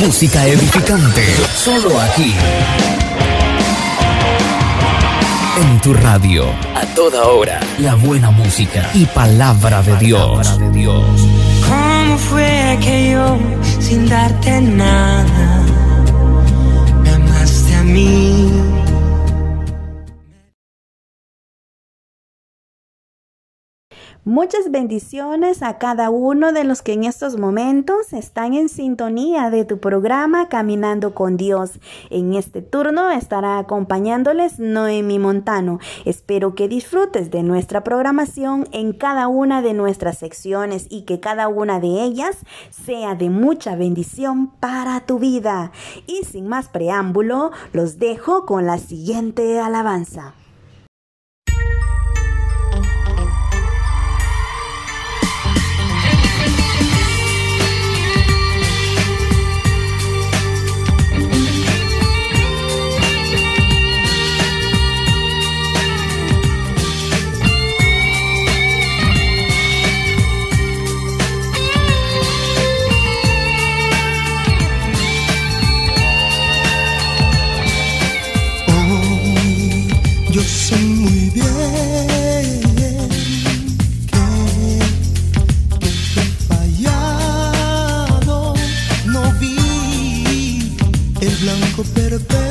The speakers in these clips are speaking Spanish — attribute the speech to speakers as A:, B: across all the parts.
A: Música edificante, solo aquí. En tu radio, a toda hora, la buena música y palabra de Dios.
B: ¿Cómo fue que yo, sin darte nada, me amaste a mí?
C: Muchas bendiciones a cada uno de los que en estos momentos están en sintonía de tu programa Caminando con Dios. En este turno estará acompañándoles Noemi Montano. Espero que disfrutes de nuestra programación en cada una de nuestras secciones y que cada una de ellas sea de mucha bendición para tu vida. Y sin más preámbulo, los dejo con la siguiente alabanza.
D: The.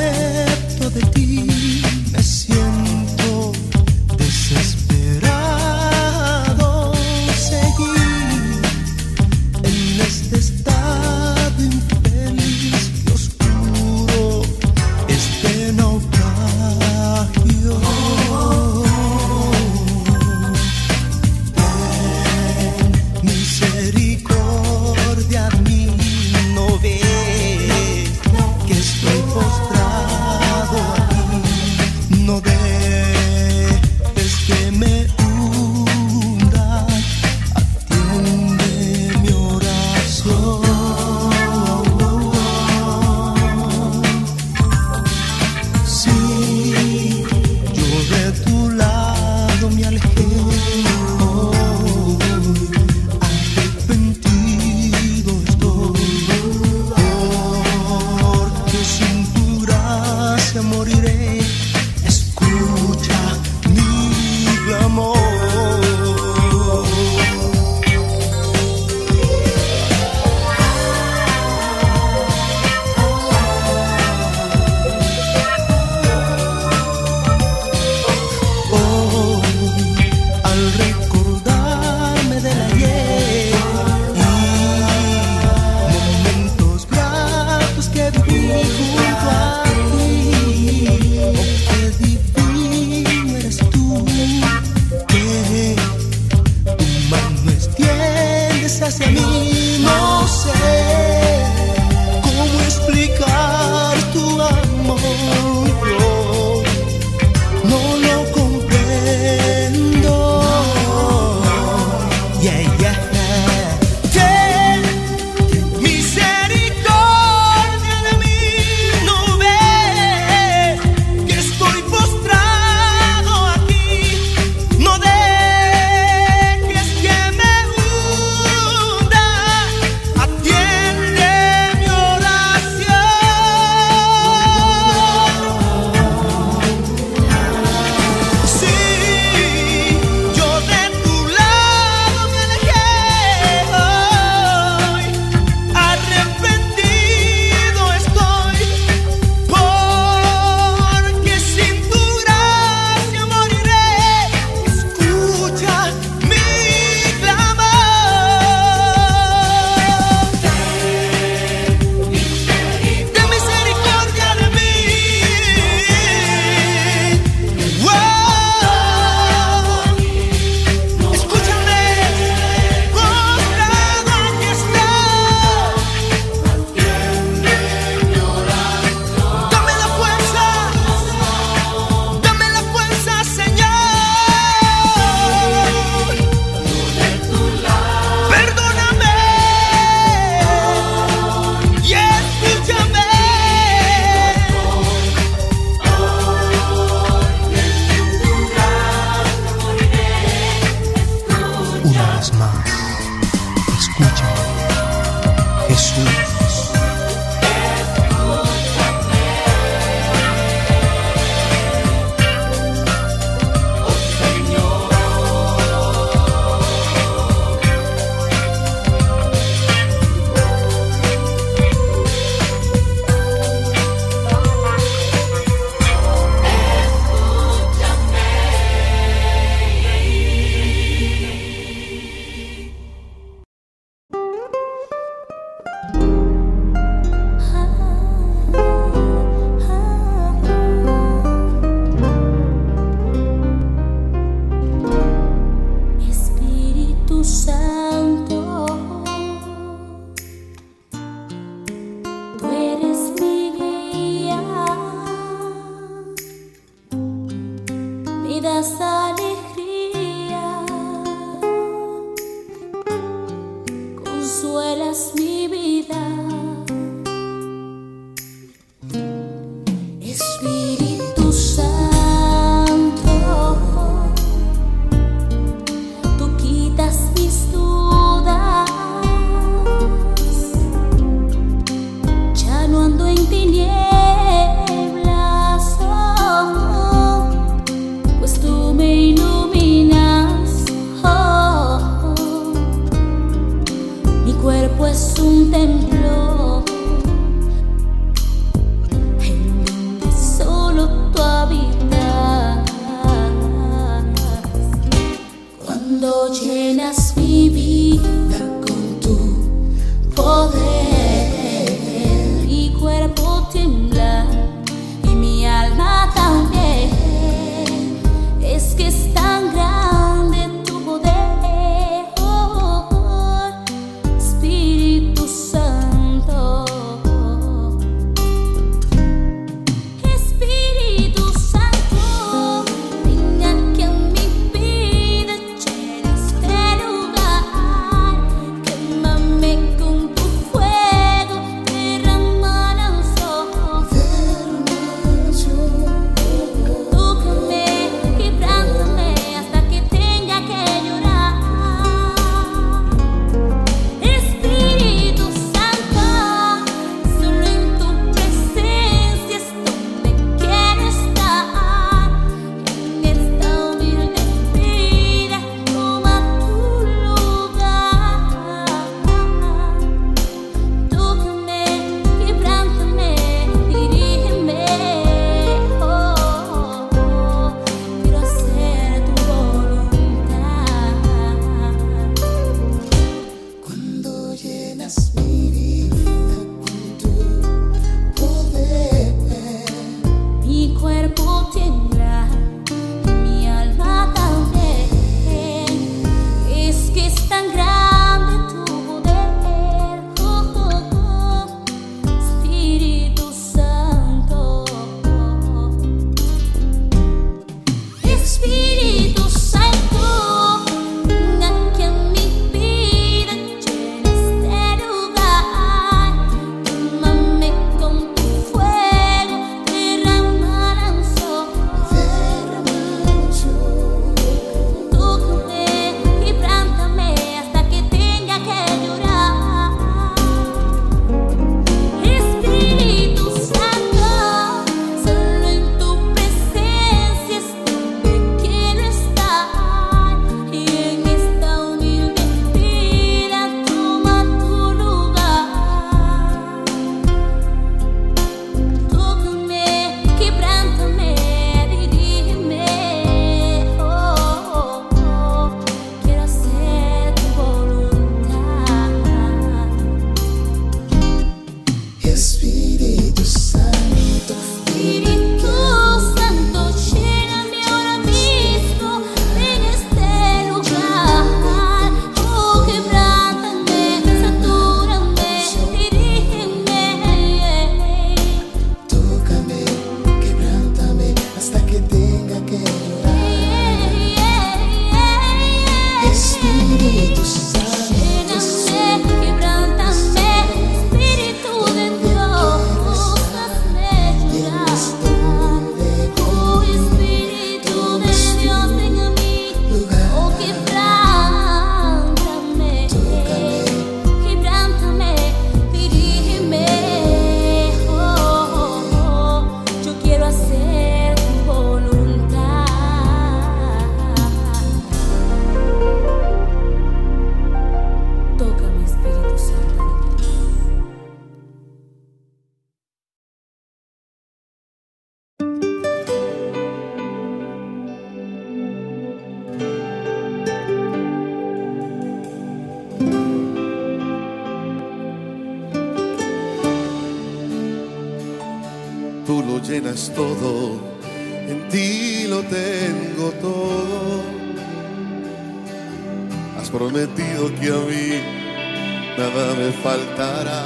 D: Faltará,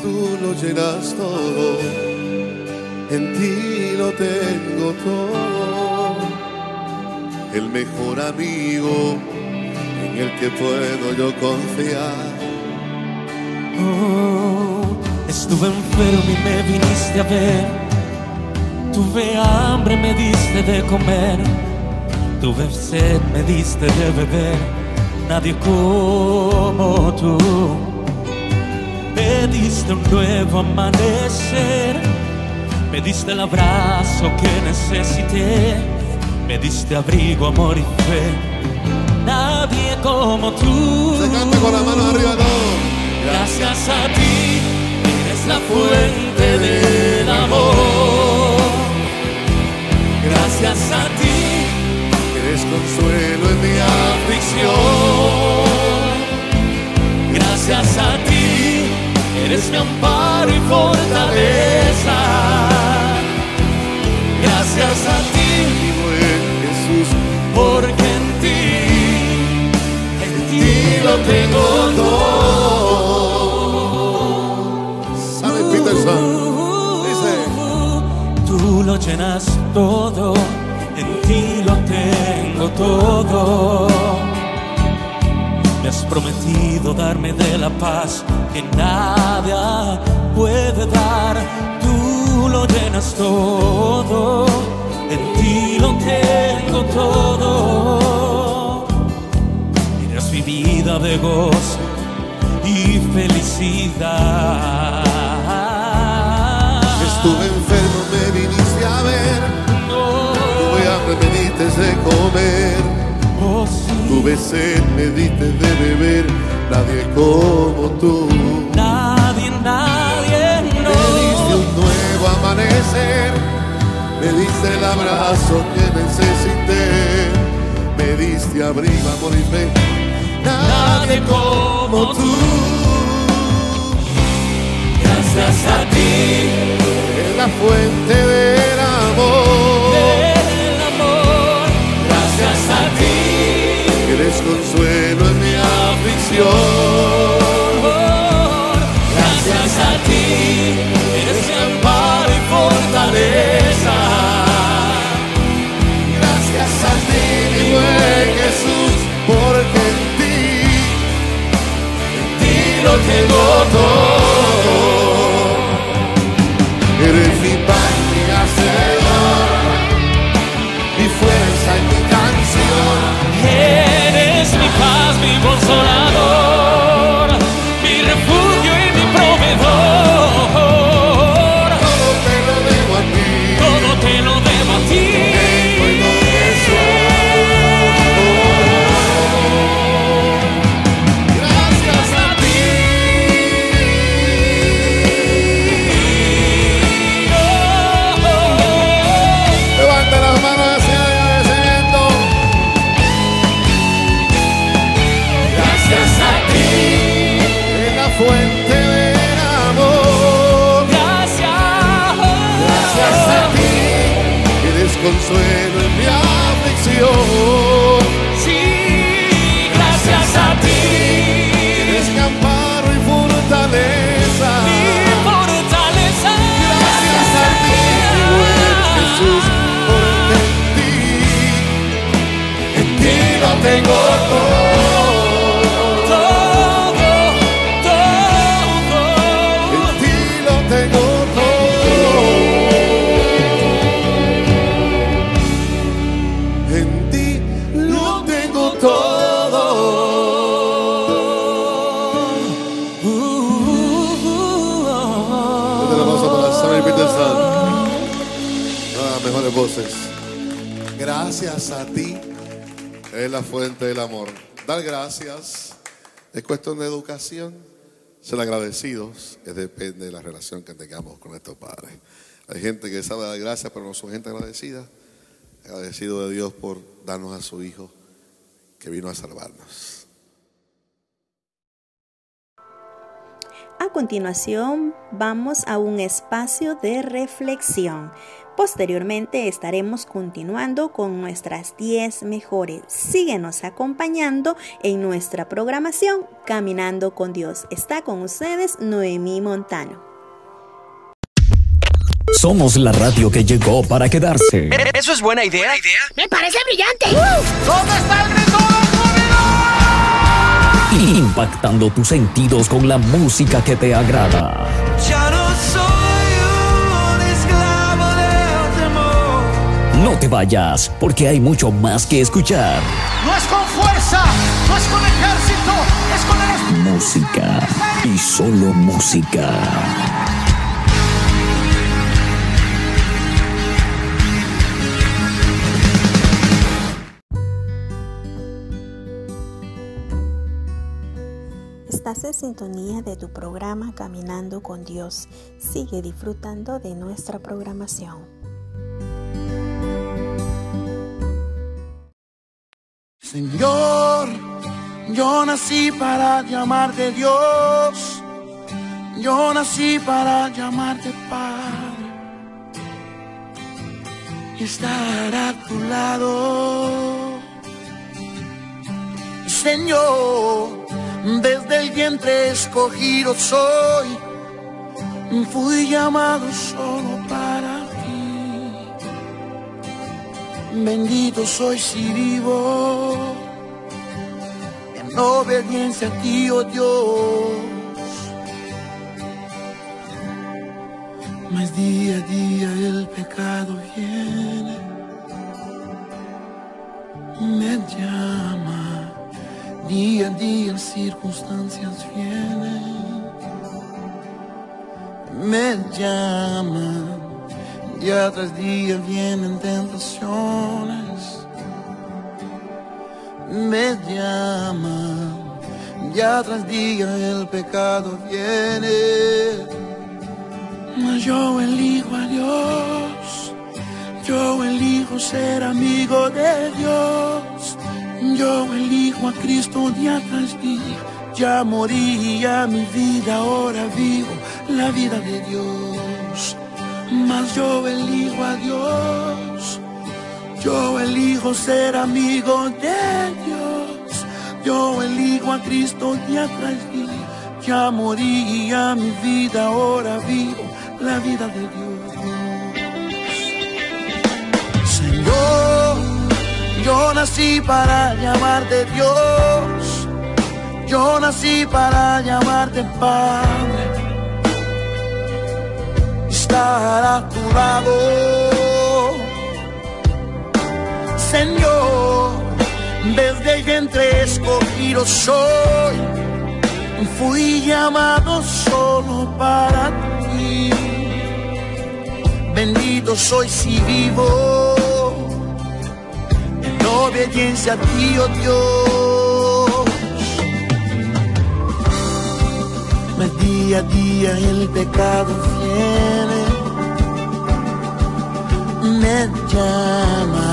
D: tú lo llenas todo, en ti lo tengo todo. El mejor amigo en el que puedo yo confiar.
E: Oh, estuve enfermo y me viniste a ver. Tuve hambre, me diste de comer. Tuve sed, me diste de beber. Nadie como tú. Me diste un nuevo amanecer. Me diste el abrazo que necesité. Me diste abrigo, amor y fe. Nadie como tú.
D: Se canta con la mano arriba
E: Gracias a ti eres la fuente del amor. Gracias a ti
D: eres consuelo en mi aflicción.
E: Gracias a ti eres mi amparo y fortaleza. Gracias a ti,
D: mi buen Jesús,
E: porque en ti, en ti lo tengo todo. Tú lo llenas todo, en ti lo tengo todo. Me has prometido darme de la paz que nadie puede dar. Tú lo llenas todo, en ti lo tengo todo. Eres mi vida de gozo y felicidad.
D: Estuve enfermo, me viniste a ver. Tuve hambre, me diste de comer.
E: Oh,
D: Tuve sed, me diste de beber. Nadie como tú.
E: Nadie, nadie, no.
D: Me diste un nuevo amanecer. Me diste el abrazo que necesité. Me diste abrigo, amor y fe. Nadie como tú.
E: Gracias a ti
D: la fuente del amor. Aflicción. Cuestión de educación. Ser agradecidos depende de la relación que tengamos con nuestros padres. Hay gente que sabe dar gracias, pero no son gente agradecida. Agradecido de Dios por darnos a su Hijo que vino a salvarnos.
F: A continuación, vamos a un espacio de reflexión. Posteriormente estaremos continuando con nuestras 10 mejores. Síguenos acompañando en nuestra programación Caminando con Dios. Está con ustedes Noemí Montano.
A: Somos la radio que llegó para quedarse.
G: ¿E-, ¿Eso es buena idea?
C: ¡Me parece brillante!
G: ¿Dónde está el grito
A: Impactando tus sentidos con la música que te agrada.
H: Ya no
A: No te vayas, porque hay mucho más que escuchar.
G: No es con fuerza, no es con ejército, es con el.
A: Música y solo música.
F: Estás en sintonía de tu programa Caminando con Dios. Sigue disfrutando de nuestra programación.
I: Señor, yo nací para llamarte Dios. Yo nací para llamarte Padre. Y estar a tu lado. Señor desde el vientre escogido soy, fui llamado solo para. Bendito soy si vivo. En obediencia a ti, oh Dios. Mas día a día el pecado viene, me llama. Día a día circunstancias vienen, me llaman, día tras día vienen tentaciones, me llaman, día tras día el pecado viene, mas yo elijo a Dios, yo elijo ser amigo de Dios. Yo elijo a Cristo día tras día. Ya moría mi vida, ahora vivo la vida de Dios. Mas yo elijo a Dios. Yo elijo ser amigo de Dios. Yo elijo a Cristo día tras día. Ya moría mi vida, ahora vivo la vida de Dios. Señor. Yo nací para llamarte Dios, yo nací para llamarte Padre, estar a tu lado, Señor, desde el vientre escogido soy, fui llamado solo para ti, bendito soy si vivo. Obediencia a ti, oh Dios. Mas día a día el pecado viene, me llama,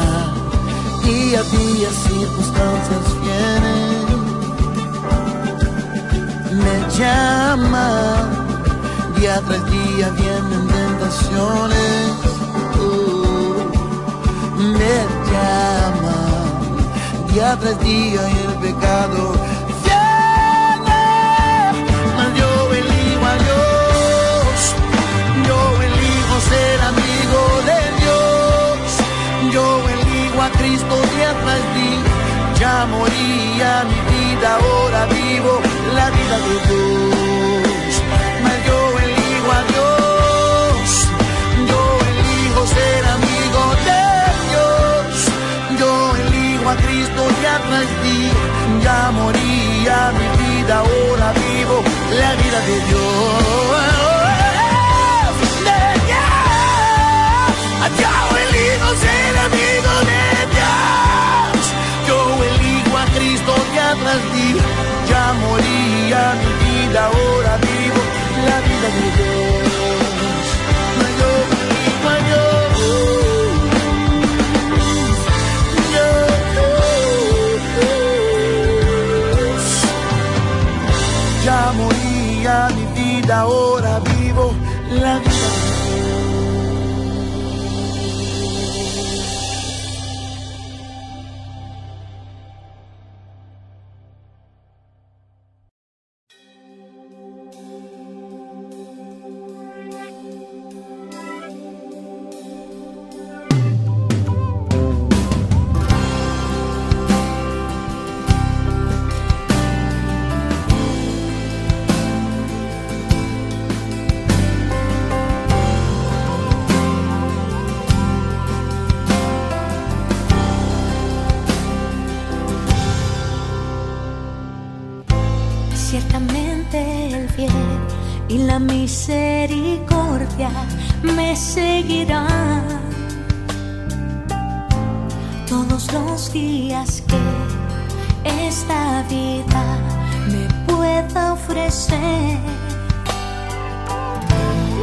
I: día a día circunstancias vienen, me llama, día tras día vienen tentaciones, uh, me llama. Día tras día el pecado Tras día. Ya moría mi vida, ahora vivo la vida de Dios. Mas yo elijo a Dios, yo elijo ser amigo de Dios, yo elijo a Cristo ya tras día, ya moría mi vida, ahora vivo la vida de Dios. Ya moría mi vida, ahora vivo la vida de Dios. Yo elijo a Dios. Ya moría mi vida,
J: ahora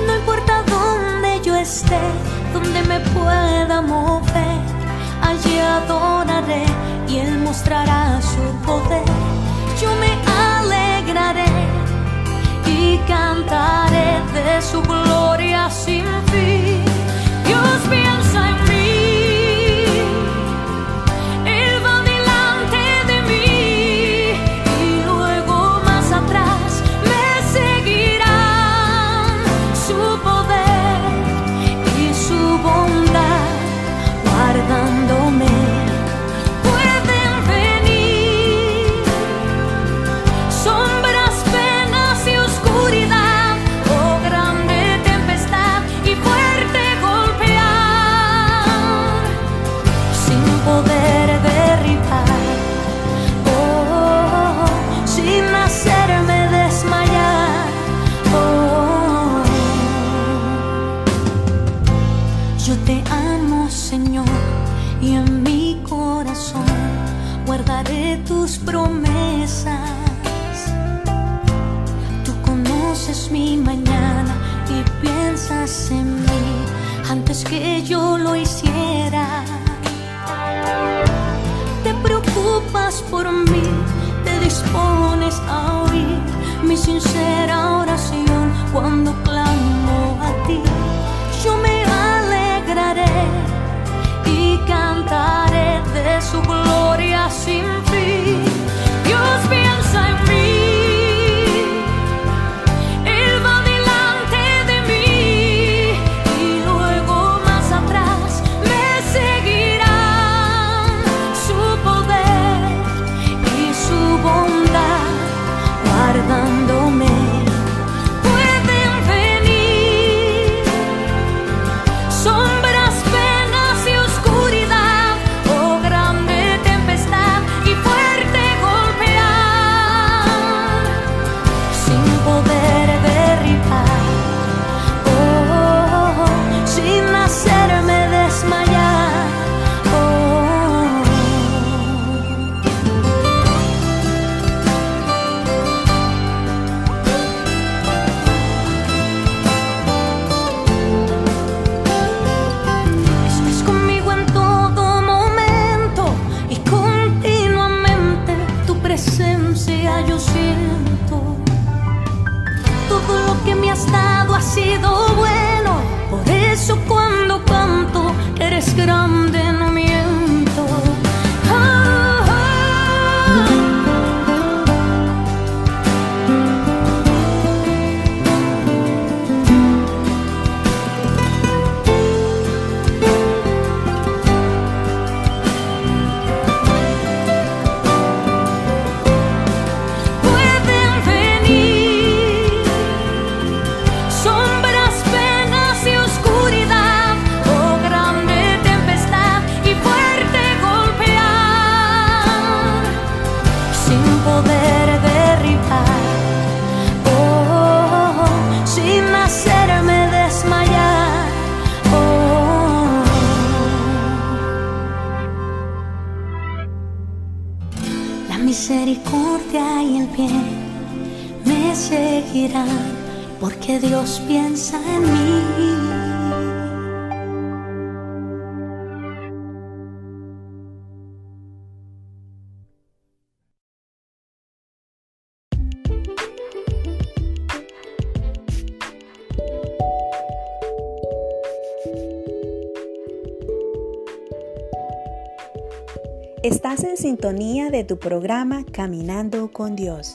C: No importa dónde yo esté, donde me pueda mover, allí adoraré y Él mostrará su poder. Yo me alegraré y cantaré de su gloria sin fin. Dios mío. yo siento. Todo lo que me has dado ha sido bueno. Por eso cuando canto, eres grande. Dios piensa en mí. Estás en sintonía de tu programa Caminando con Dios.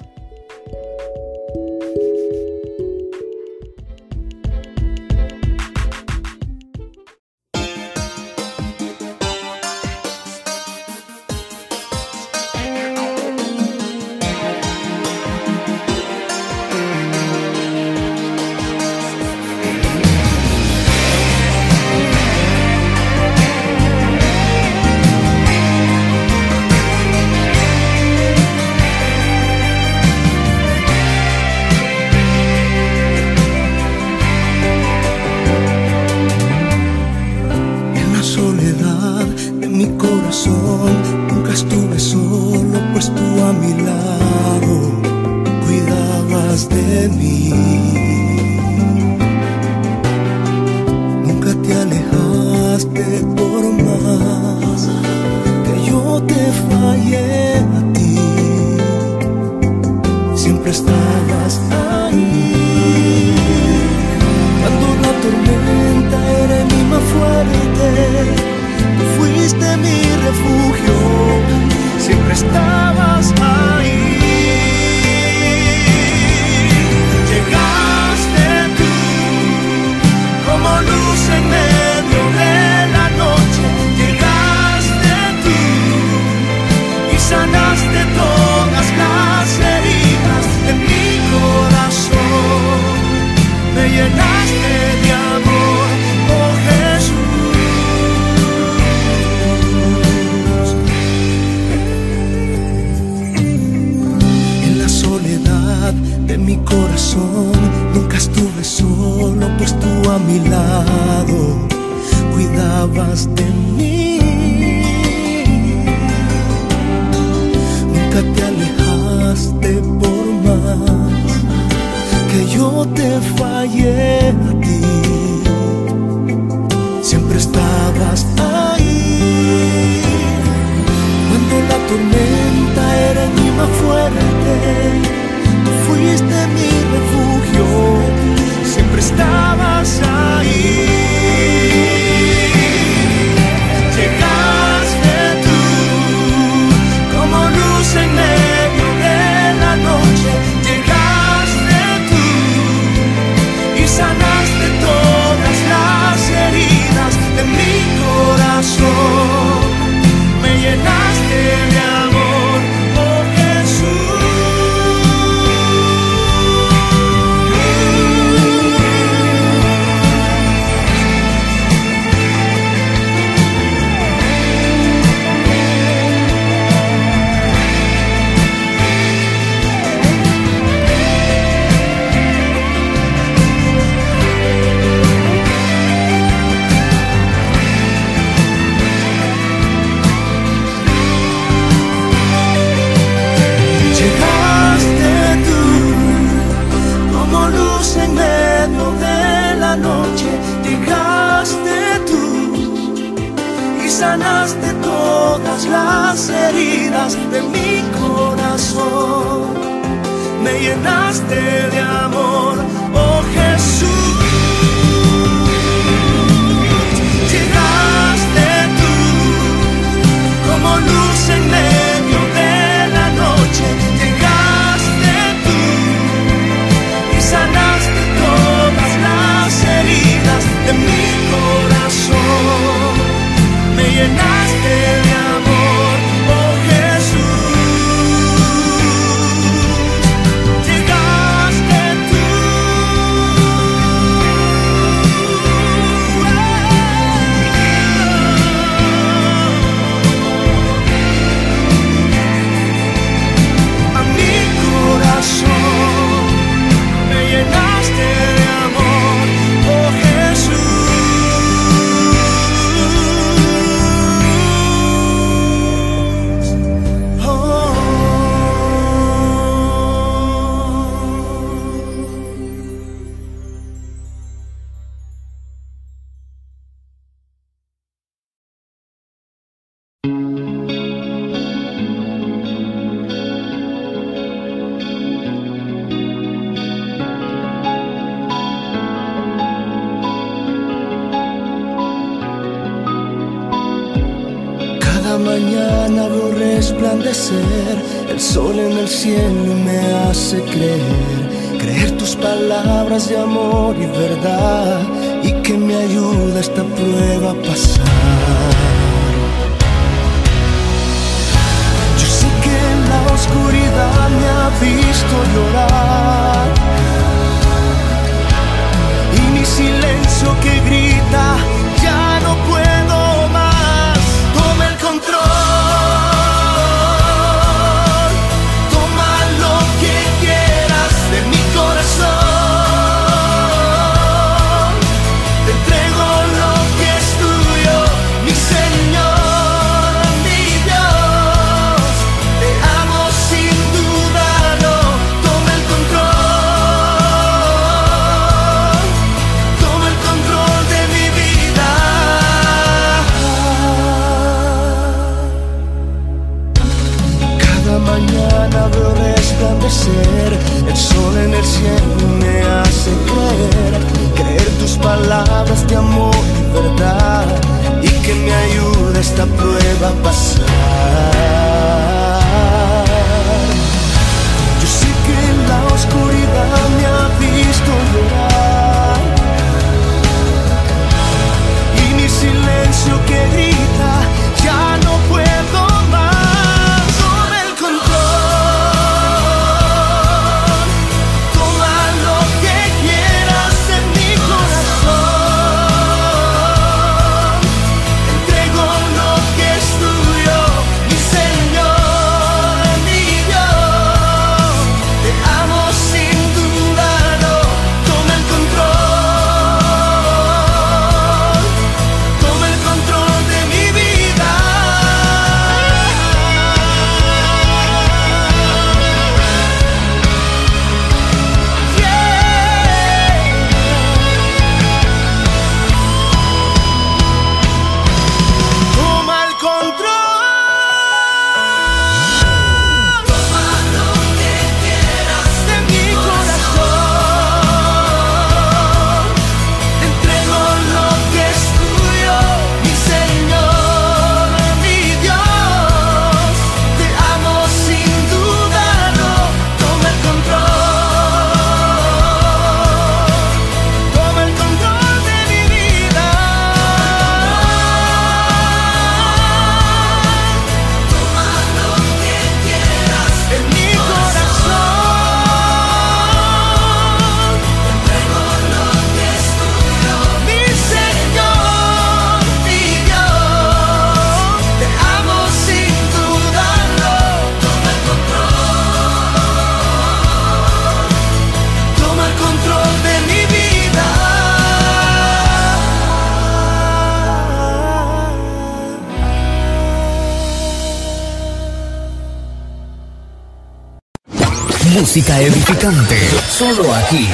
A: música edificante, solo aquí.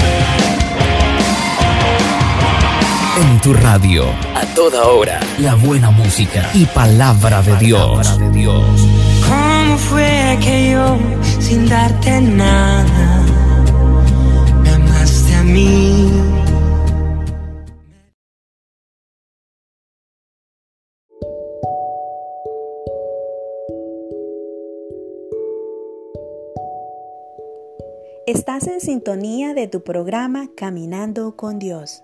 A: En tu radio, a toda hora, la buena música y palabra de Dios. Palabra de Dios.
B: ¿Cómo fue que yo, sin darte nada, me amaste a mí?
F: de tu programa Caminando con Dios.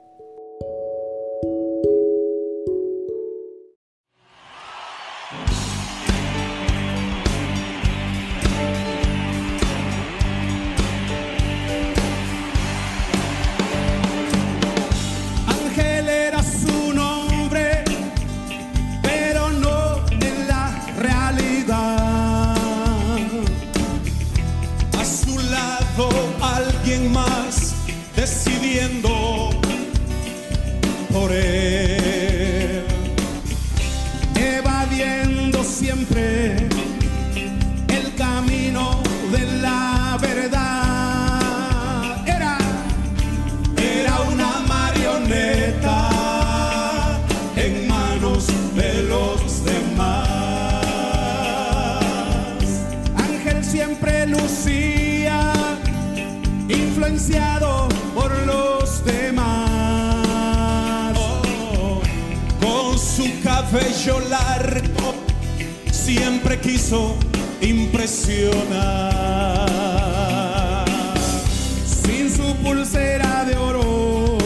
C: por él, evadiendo siempre el camino de la verdad. Era, era
K: una
F: marioneta en manos de los demás. Ángel siempre lucía
K: influenciado por los cabello largo siempre quiso impresionar. Sin su pulsera de oro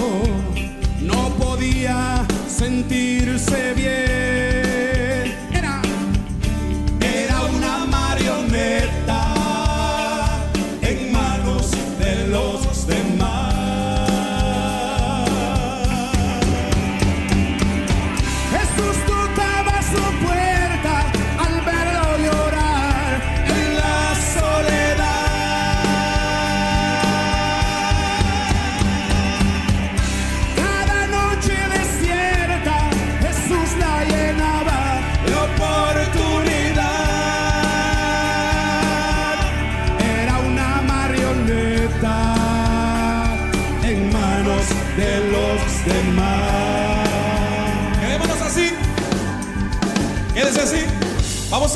K: no podía sentirse bien.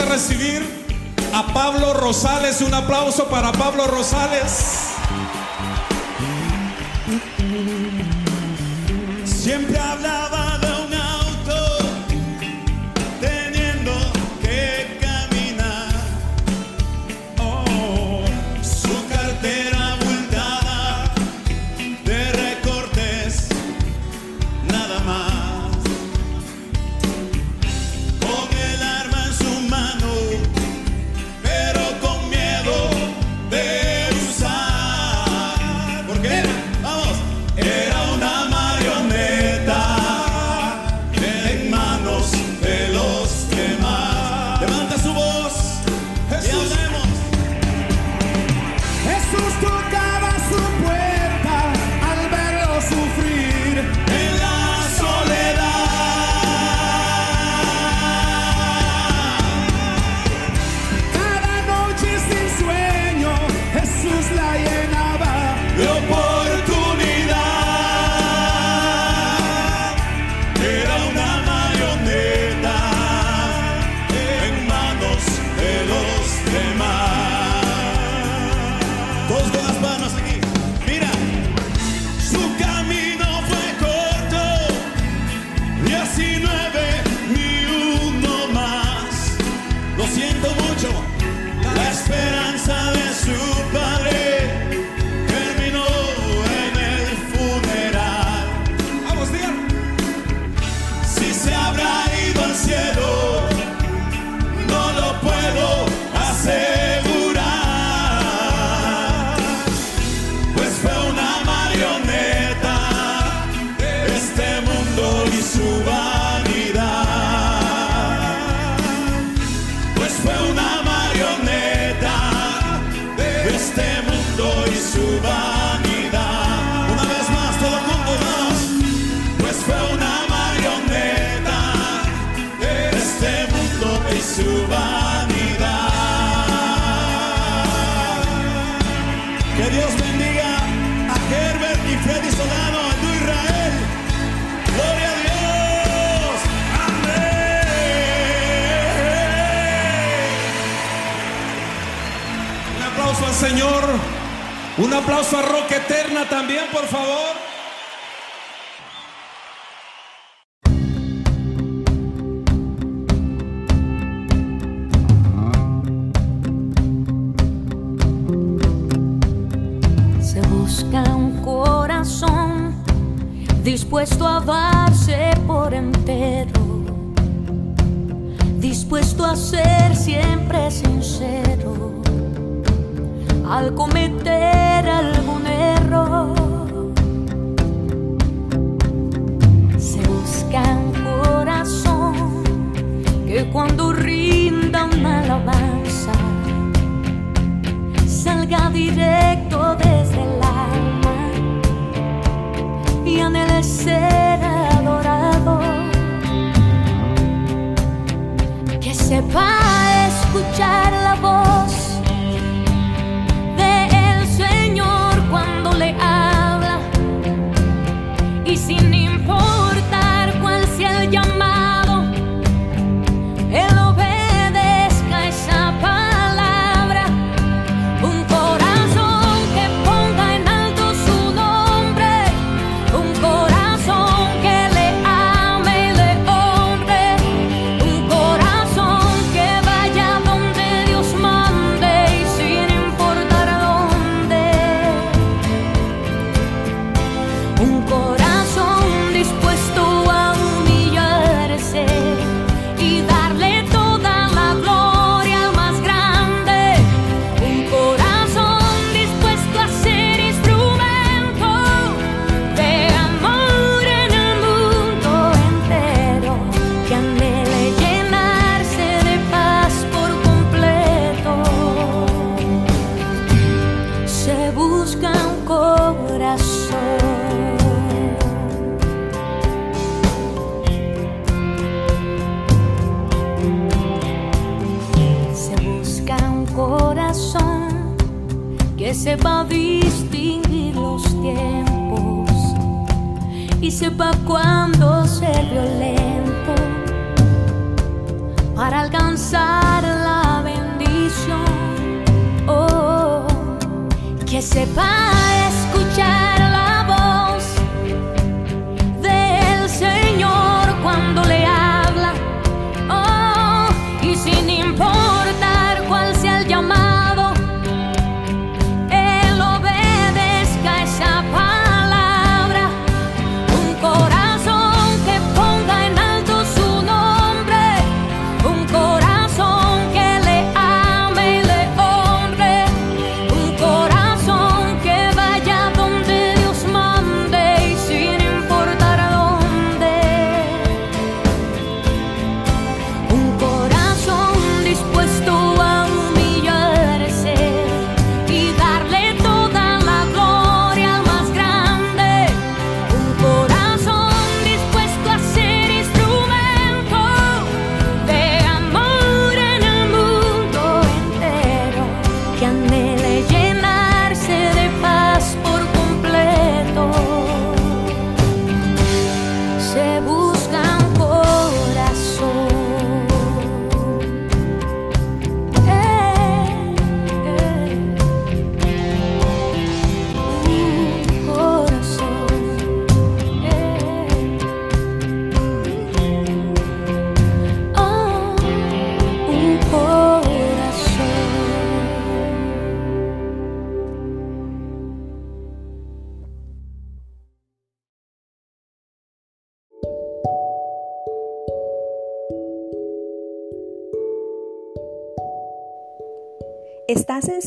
K: Recibir a Pablo Rosales. Un aplauso para Pablo Rosales. aplauso a Rock Eterna también, por favor.
J: Se busca un corazón dispuesto a darse por entero, dispuesto a ser siempre sincero al cometer que cuando rinda una alabanza salga directo desde el alma y anhele ser adorado, que sepa escuchar la voz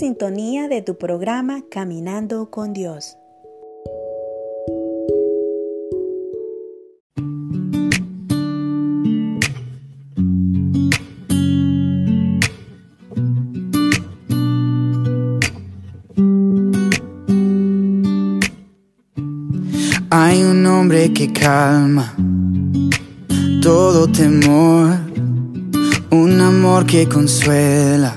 F: sintonía de tu programa Caminando con Dios.
L: Hay un hombre que calma todo temor, un amor que consuela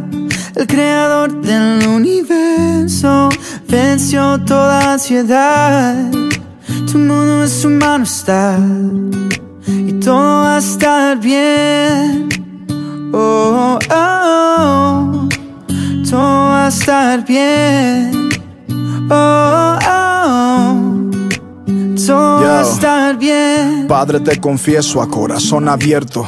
L: El creador del universo venció toda ansiedad. Tu mundo en su mano está y todo va a estar bien. Oh, oh, oh. todo va a estar bien. Oh, oh, todo va a estar bien.
M: Padre, te confieso a corazón abierto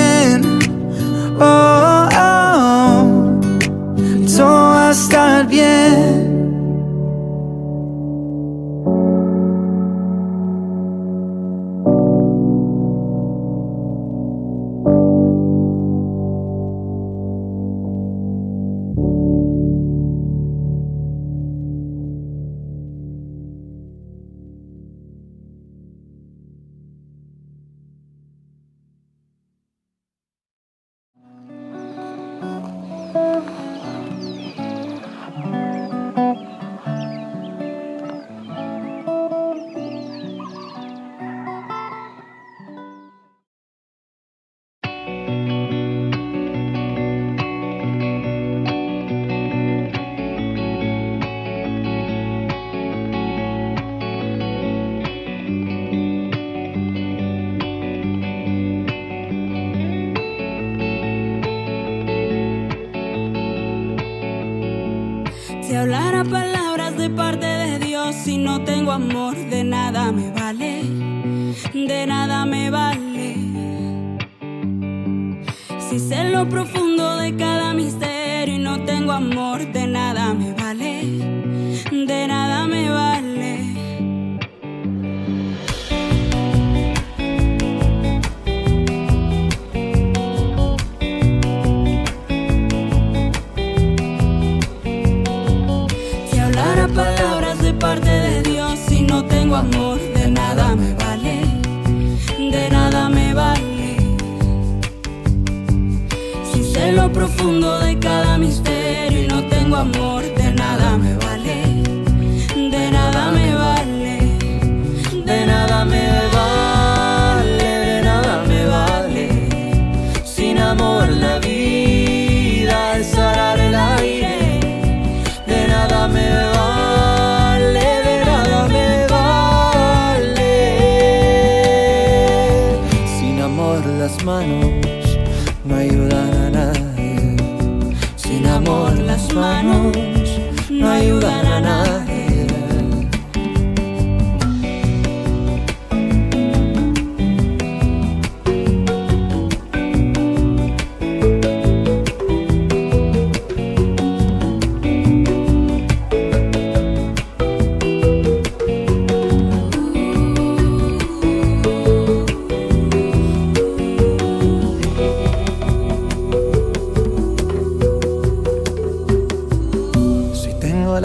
L: Oh, oh,
N: tengo amor, de nada me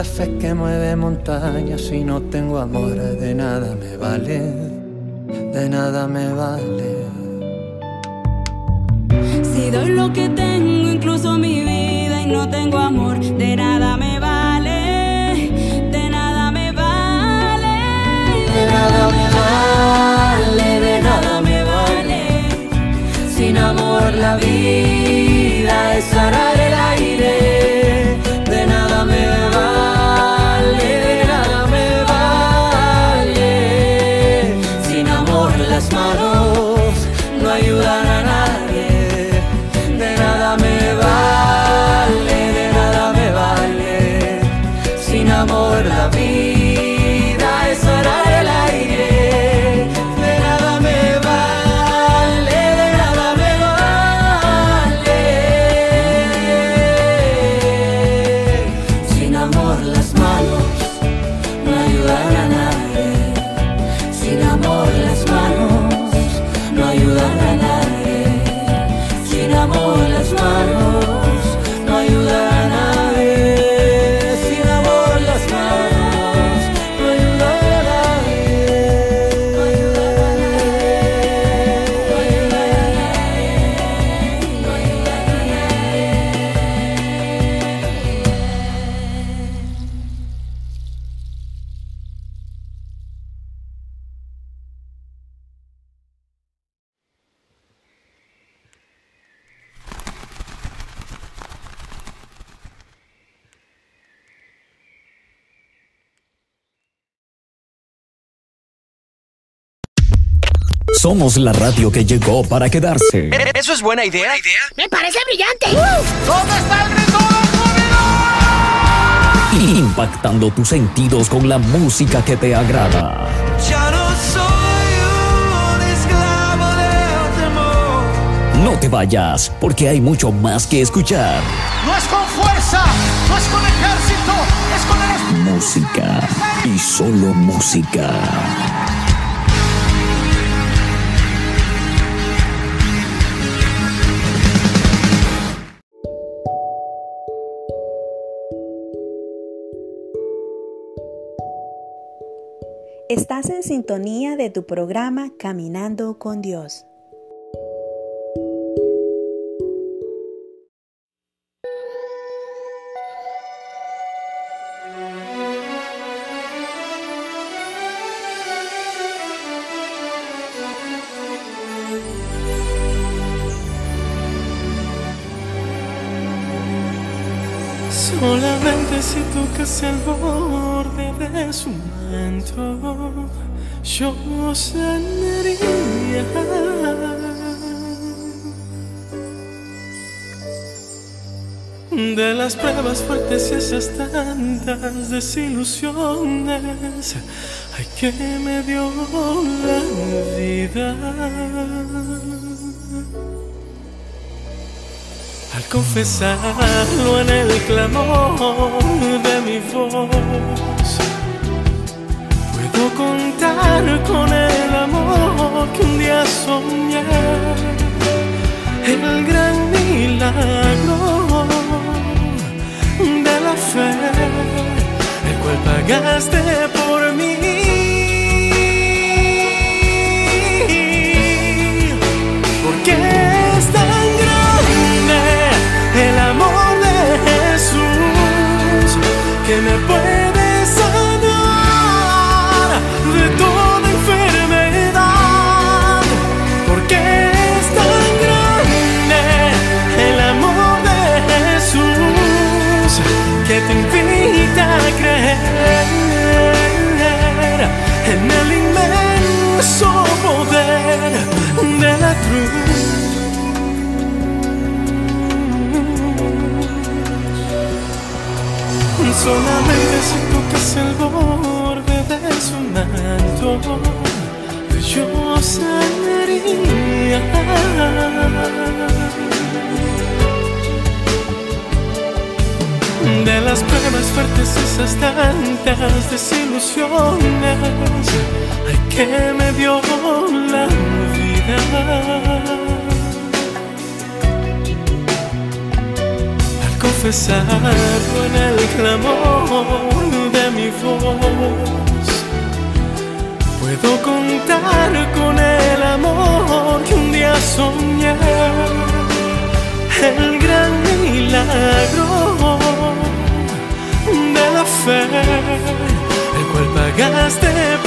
O: fe que mueve montañas. Si no tengo amor, de nada me vale, de nada me vale.
N: Si doy lo que tengo, incluso mi vida, y no tengo amor, de nada me vale, de nada me vale,
O: De nada me vale, de nada me vale. Sin amor la vida es arar el aire.
A: Somos la radio que llegó para quedarse.
P: ¿Eso es buena idea?
Q: Me parece brillante.
P: ¿Dónde está el grito
A: Impactando tus sentidos con la música que te agrada.
H: Ya no soy un esclavo del temor.
A: No te vayas, porque hay mucho más que escuchar.
G: No es con fuerza, no es con ejército, es con el.
A: Música y solo música.
F: Estás en sintonía de tu programa Caminando con Dios.
R: Solamente si tocas el borde de su manto, yo sanaría. De las pruebas fuertes y esas tantas desilusiones, ay que me dio la vida. Al confesarlo en el clamor de mi voz, puedo contar con el amor que un día soñé, el gran milagro de la fe, el cual pagaste por mí. Porque es tan grande el amor de Jesús que me puede en el inmenso poder de la cruz. Solamente si tocas el borde de su manto, yo sanaría. de las pruebas fuertes esas tantas desilusiones. Ay que me dio la vida. Al confesarlo en el clamor de mi voz puedo contar con el amor que un día soñé. El gran milagro el cual pagaste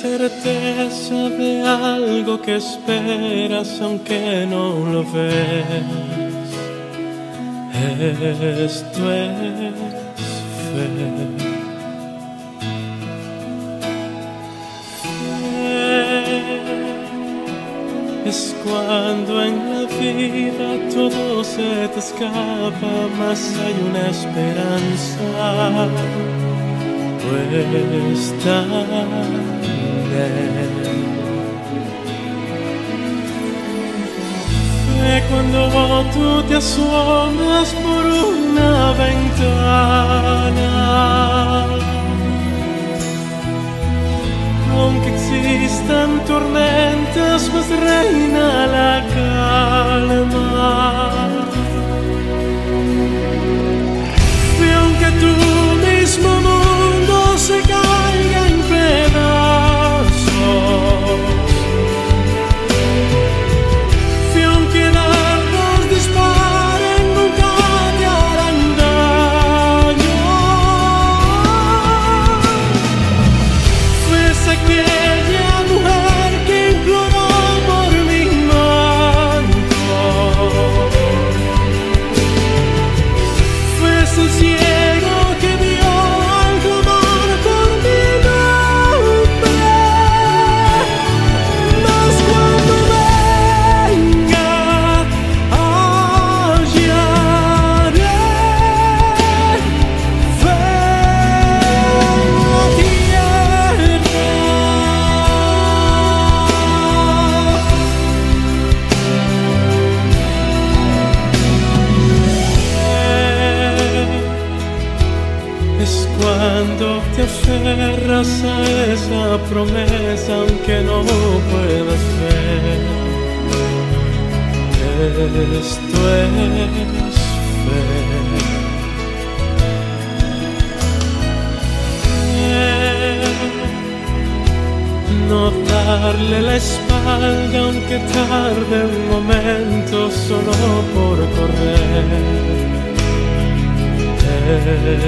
R: certeza de algo que esperas aunque no lo ves. Esto es fe. Es cuando en la vida todo se te escapa, mas hay una esperanza. Pues e quando tu ti assomas por una ventana, aunque existan tormentas, pues reina la calma. una promesa aunque no puedas ver. Esto es fe. No darle la espalda aunque tarde un momento solo por correr.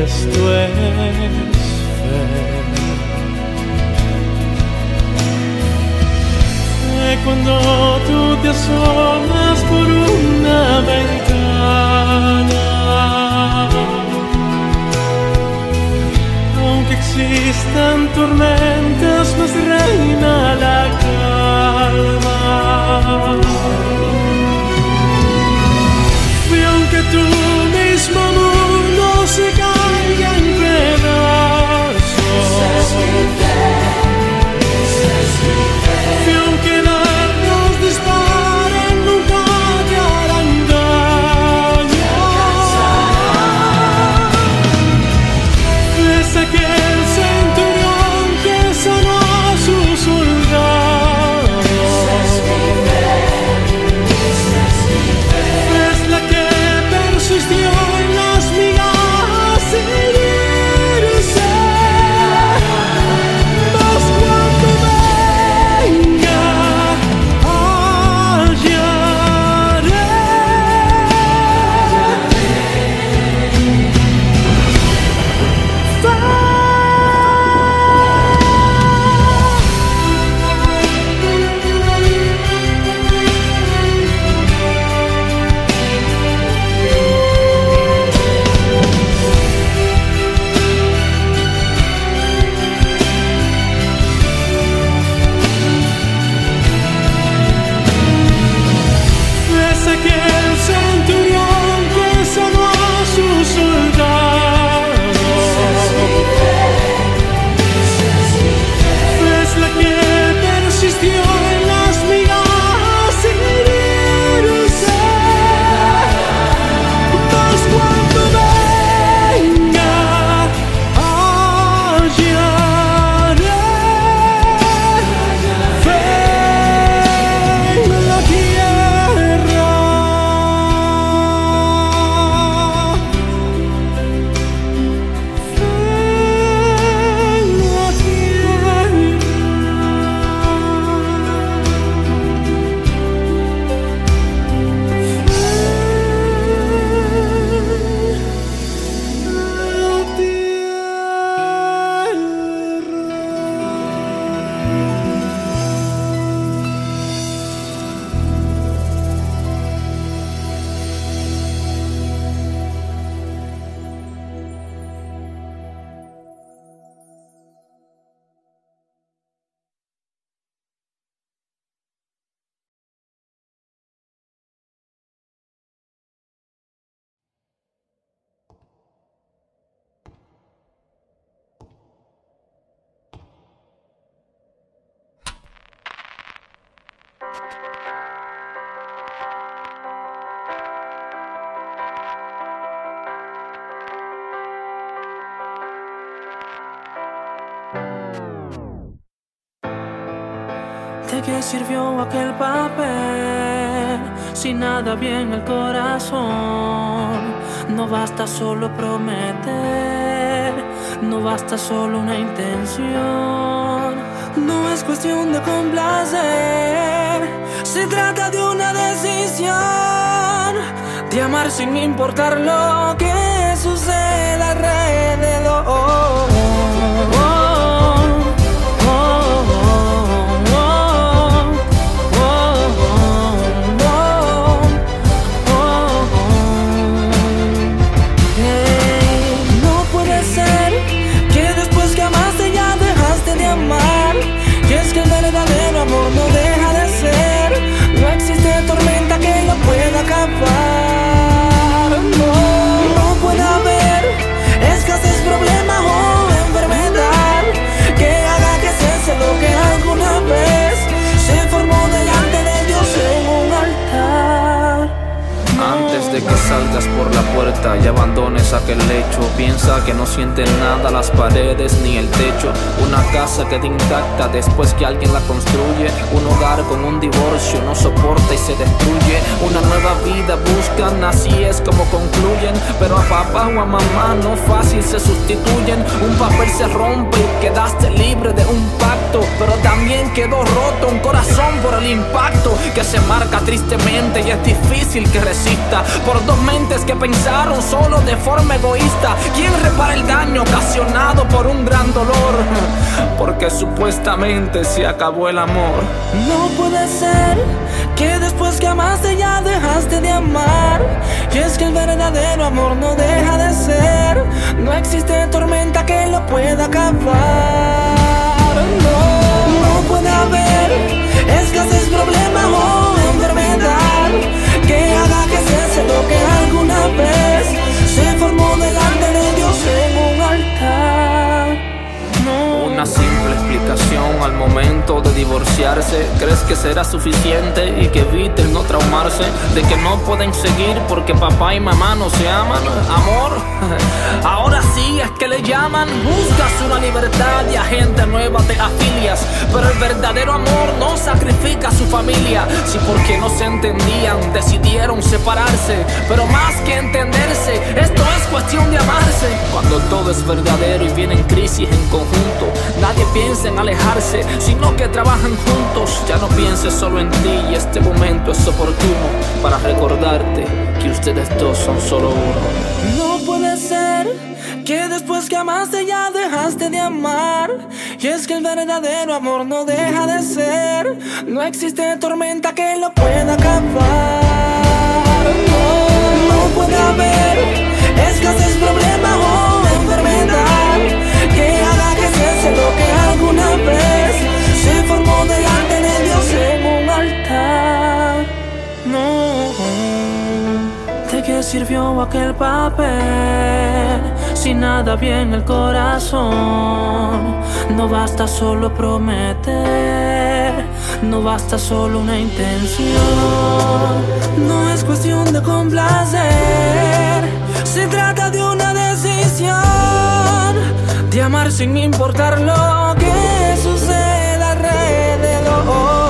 R: Esto es fe. Cuando tú te asomas por una ventana. Aunque existan tormentas, nos reina la calma. Y aunque tu mismo mundo se caiga en pedazos. Y aunque dardos
Q: ¿De qué sirvió aquel papel si nada había en el corazón? No basta solo prometer, no basta solo una intención. No es cuestión de complacer, se trata de una decisión de amar sin importar lo que suceda alrededor.
S: Por la puerta y abandones aquel lecho, piensa que no sienten nada las paredes ni el techo. Una casa queda intacta después que alguien la construye. Un hogar con un divorcio no soporta y se destruye. Una nueva vida buscan, así es como concluyen. Pero a papá o a mamá no fácil se sustituyen. Un papel se rompe y quedaste libre de un pacto. Pero también quedó roto un corazón por el impacto que se marca tristemente y es difícil que resista. Por dos mentes que pensaron solo de forma egoísta. ¿Quién repara el daño ocasionado por un gran dolor? Porque supuestamente se acabó el amor.
Q: No puede ser que después que amaste ya dejaste de amar. Y es que el verdadero amor no deja de ser. No existe tormenta que lo pueda acabar. No, no puede haber escasez, problema o enfermedad que haga que cese lo que alguna vez
S: simple explicación al momento de divorciarse. ¿Crees que será suficiente y que eviten no traumarse? De que no pueden seguir porque papá y mamá no se aman. Amor, ahora sí es que le llaman. Buscas una libertad y a gente nueva te afilias. Pero el verdadero amor no sacrifica a su familia. Si porque no se entendían decidieron separarse. Pero más que entenderse, esto es cuestión de amarse. Cuando todo es verdadero y vienen crisis en conjunto, nadie piensa en alejarse, sino que trabajan juntos. Ya no pienses solo en ti y este momento es oportuno para recordarte que ustedes dos son solo uno.
Q: No puede ser que después que amaste ya dejaste de amar. Y es que el verdadero amor no deja de ser. No existe tormenta que lo pueda acabar. No, puede haber escasez, problema o enfermedad que haga que cese lo que se formó delante de Dios en un altar. No. ¿De qué sirvió aquel papel? Si nada bien el corazón, no basta solo prometer, no basta solo una intención, no es cuestión de complacer, se trata de una decisión, de amar sin importar lo que alrededor.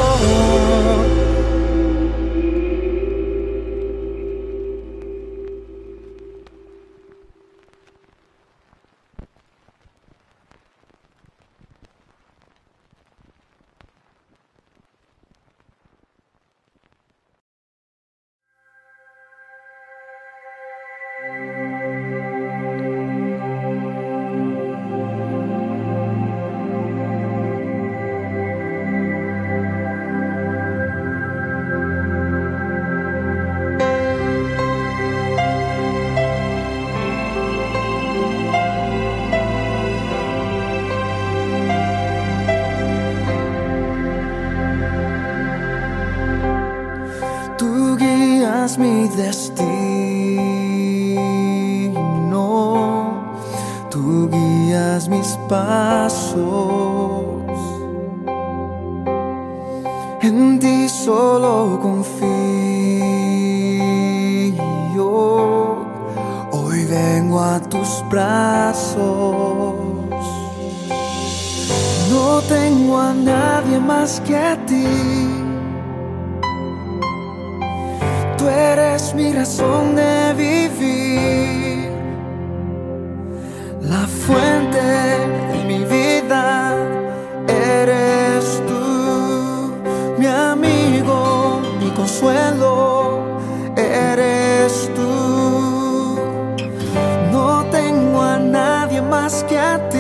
C: Más que.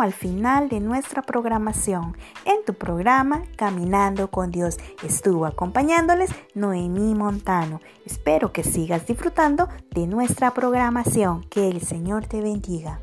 F: al final de nuestra programación. En tu programa Caminando con Dios estuvo acompañándoles Noemí Montano. Espero que sigas disfrutando de nuestra programación. Que el Señor te bendiga.